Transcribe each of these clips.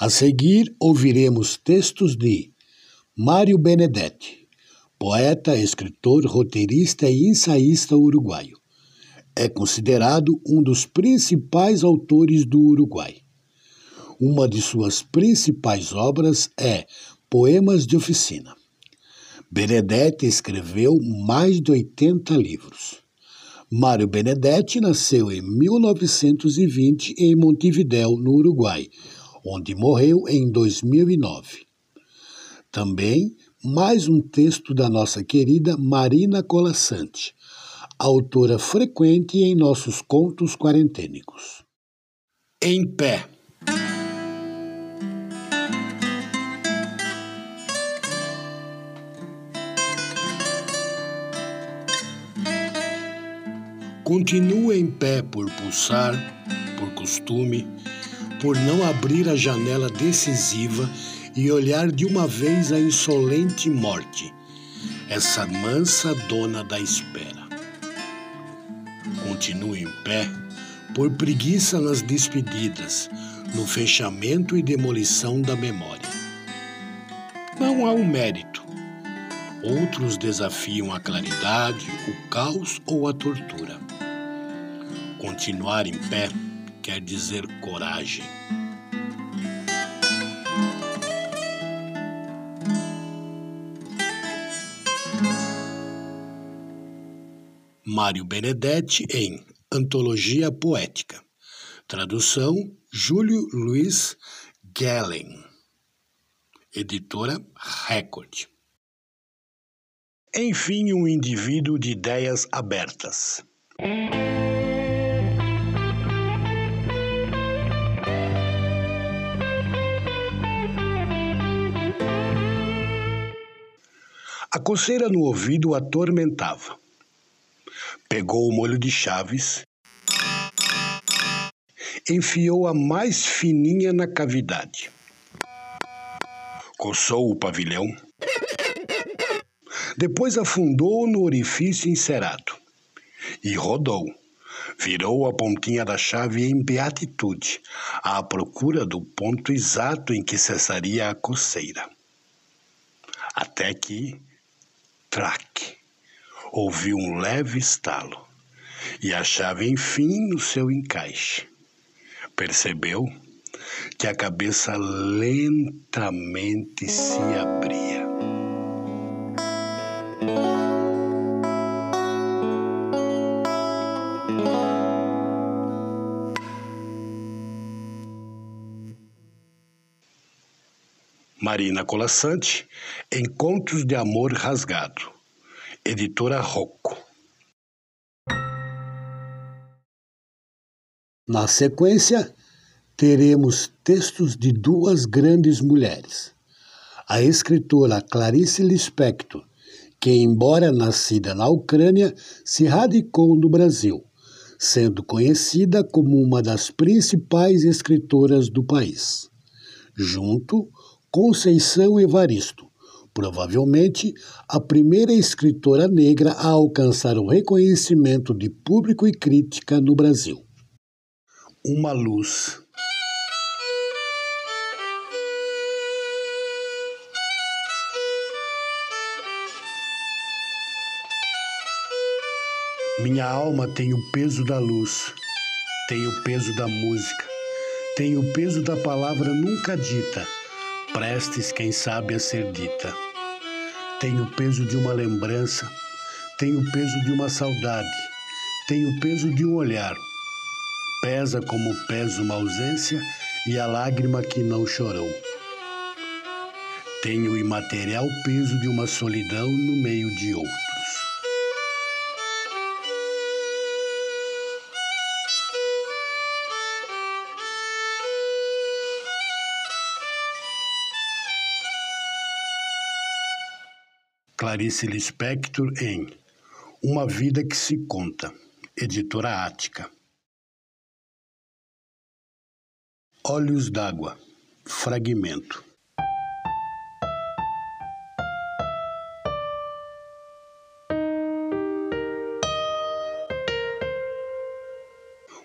A seguir, ouviremos textos de Mário Benedetti, poeta, escritor, roteirista e ensaísta uruguaio. É considerado um dos principais autores do Uruguai. Uma de suas principais obras é Poemas de Oficina. Benedetti escreveu mais de 80 livros. Mário Benedetti nasceu em 1920 em Montevidéu, no Uruguai, onde morreu em 2009. Também mais um texto da nossa querida Marina Colassante, autora frequente em nossos contos quarentênicos. Em pé. Continua em pé por pulsar, por costume, por não abrir a janela decisiva e olhar de uma vez a insolente morte, essa mansa dona da espera. Continuo em pé, por preguiça nas despedidas, no fechamento e demolição da memória. Não há um mérito. Outros desafiam a claridade, o caos ou a tortura. Continuar em pé quer dizer coragem. Mário Benedetti em Antologia Poética. Tradução Júlio Luiz Gellen. Editora Record. Enfim, um indivíduo de ideias abertas. Coceira no ouvido o atormentava. Pegou o molho de chaves, enfiou a mais fininha na cavidade. Coçou o pavilhão. Depois afundou no orifício encerado e rodou. Virou a pontinha da chave em beatitude, à procura do ponto exato em que cessaria a coceira. Até que traque. Ouviu um leve estalo e a chave, enfim, no seu encaixe. Percebeu que a cabeça lentamente se abria. Marina Colassante, Encontros de Amor Rasgado, Editora Rocco. Na sequência, teremos textos de duas grandes mulheres. A escritora Clarice Lispector, que, embora nascida na Ucrânia, se radicou no Brasil, sendo conhecida como uma das principais escritoras do país. Junto Conceição Evaristo, provavelmente a primeira escritora negra a alcançar o reconhecimento de público e crítica no Brasil. Uma luz. Minha alma tem o peso da luz, tem o peso da música, tem o peso da palavra nunca dita, prestes, quem sabe, a ser dita. Tem o peso de uma lembrança, tem o peso de uma saudade, tem o peso de um olhar. Pesa como pesa uma ausência e a lágrima que não chorou. Tem o imaterial peso de uma solidão no meio de outros. Clarice Lispector em Uma Vida que se Conta, editora Ática. Olhos d'Água, fragmento.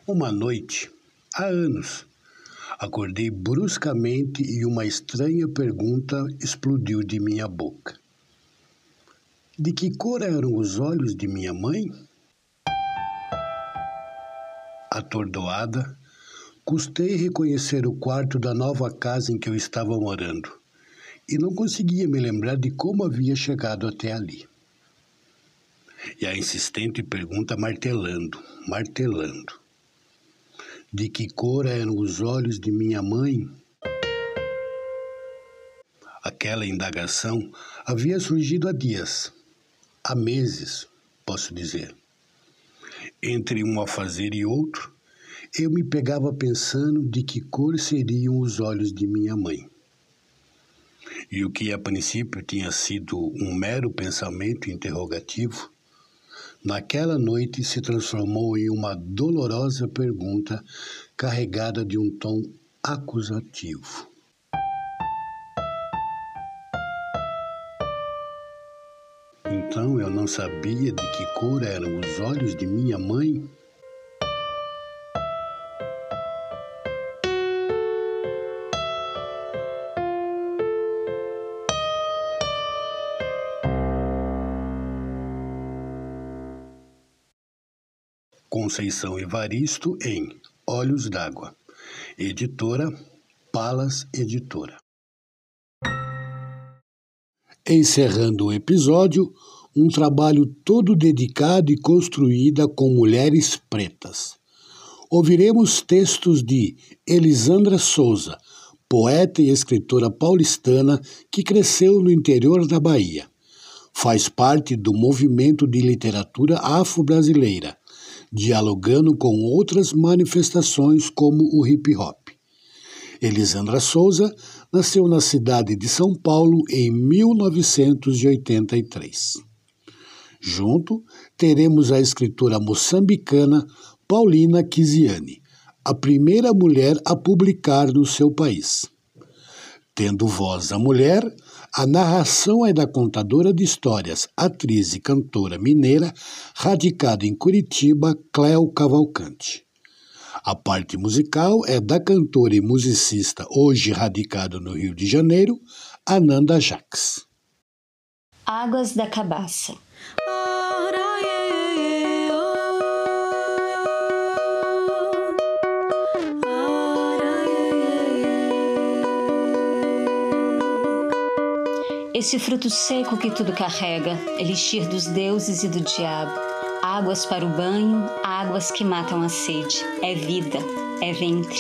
Uma noite, há anos, acordei bruscamente e uma estranha pergunta explodiu de minha boca. De que cor eram os olhos de minha mãe? Atordoada, custei reconhecer o quarto da nova casa em que eu estava morando e não conseguia me lembrar de como havia chegado até ali. E a insistente pergunta martelando, martelando. De que cor eram os olhos de minha mãe? Aquela indagação havia surgido há dias há meses, posso dizer. Entre um afazer e outro, eu me pegava pensando de que cor seriam os olhos de minha mãe. E o que a princípio tinha sido um mero pensamento interrogativo, naquela noite se transformou em uma dolorosa pergunta carregada de um tom acusativo. Então eu não sabia de que cor eram os olhos de minha mãe? Conceição Evaristo em Olhos d'Água. Editora Palas Editora. Encerrando o episódio, um trabalho todo dedicado e construído com mulheres pretas. Ouviremos textos de Elisandra Souza, poeta e escritora paulistana que cresceu no interior da Bahia. Faz parte do movimento de literatura afro-brasileira, dialogando com outras manifestações como o hip hop. Elisandra Souza nasceu na cidade de São Paulo em 1983. Junto, teremos a escritora moçambicana Paulina Kisiane, a primeira mulher a publicar no seu país. Tendo voz a mulher, a narração é da contadora de histórias, atriz e cantora mineira, radicada em Curitiba, Cléo Cavalcante. A parte musical é da cantora e musicista, hoje radicada no Rio de Janeiro, Ananda Jax. Águas da Cabaça Esse fruto seco que tudo carrega, elixir dos deuses e do diabo, águas para o banho, águas que matam a sede, é vida, é ventre.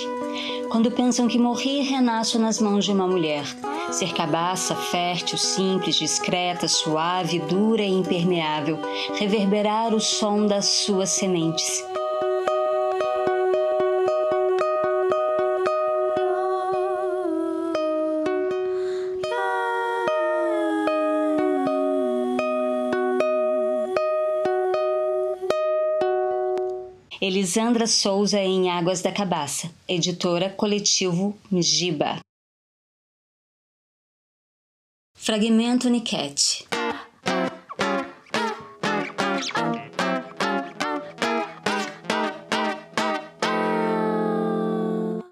Quando pensam que morri, renasço nas mãos de uma mulher. Ser cabaça, fértil, simples, discreta, suave, dura e impermeável, reverberar o som das suas sementes Elisandra Souza em Águas da Cabaça, editora Coletivo Mjiba. Fragmento Niquete.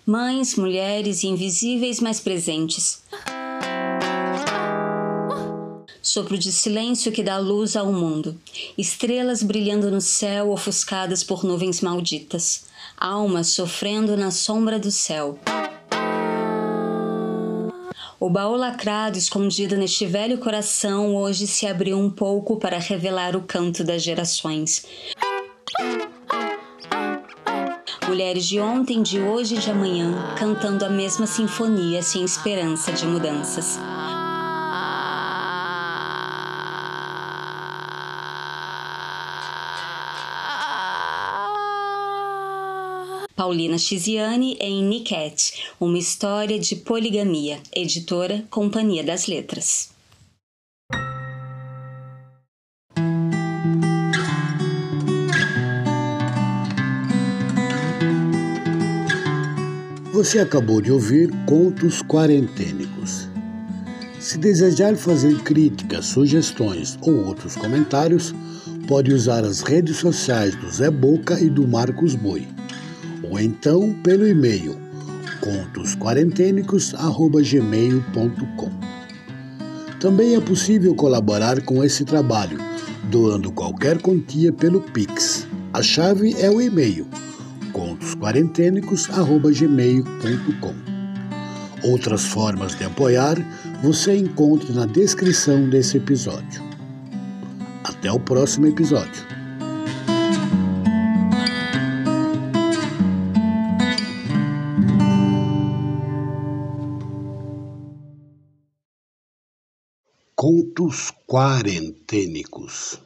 Mães, mulheres invisíveis mais presentes. Sopro de silêncio que dá luz ao mundo, estrelas brilhando no céu ofuscadas por nuvens malditas, almas sofrendo na sombra do céu. O baú lacrado escondido neste velho coração hoje se abriu um pouco para revelar o canto das gerações. Mulheres de ontem, de hoje e de amanhã, cantando a mesma sinfonia sem esperança de mudanças. Paulina Chiziane em Niket, uma história de poligamia, editora Companhia das Letras. Você acabou de ouvir Contos Quarentênicos. Se desejar fazer críticas, sugestões ou outros comentários, pode usar as redes sociais do Zé Boca e do Marcos Boi então pelo e-mail contosquarentênicos@gmail.com. Também é possível colaborar com esse trabalho doando qualquer quantia pelo Pix. A chave é o e-mail contosquarentênicos@gmail.com. Outras formas de apoiar você encontra na descrição desse episódio. Até o próximo episódio. Contos Quarentênicos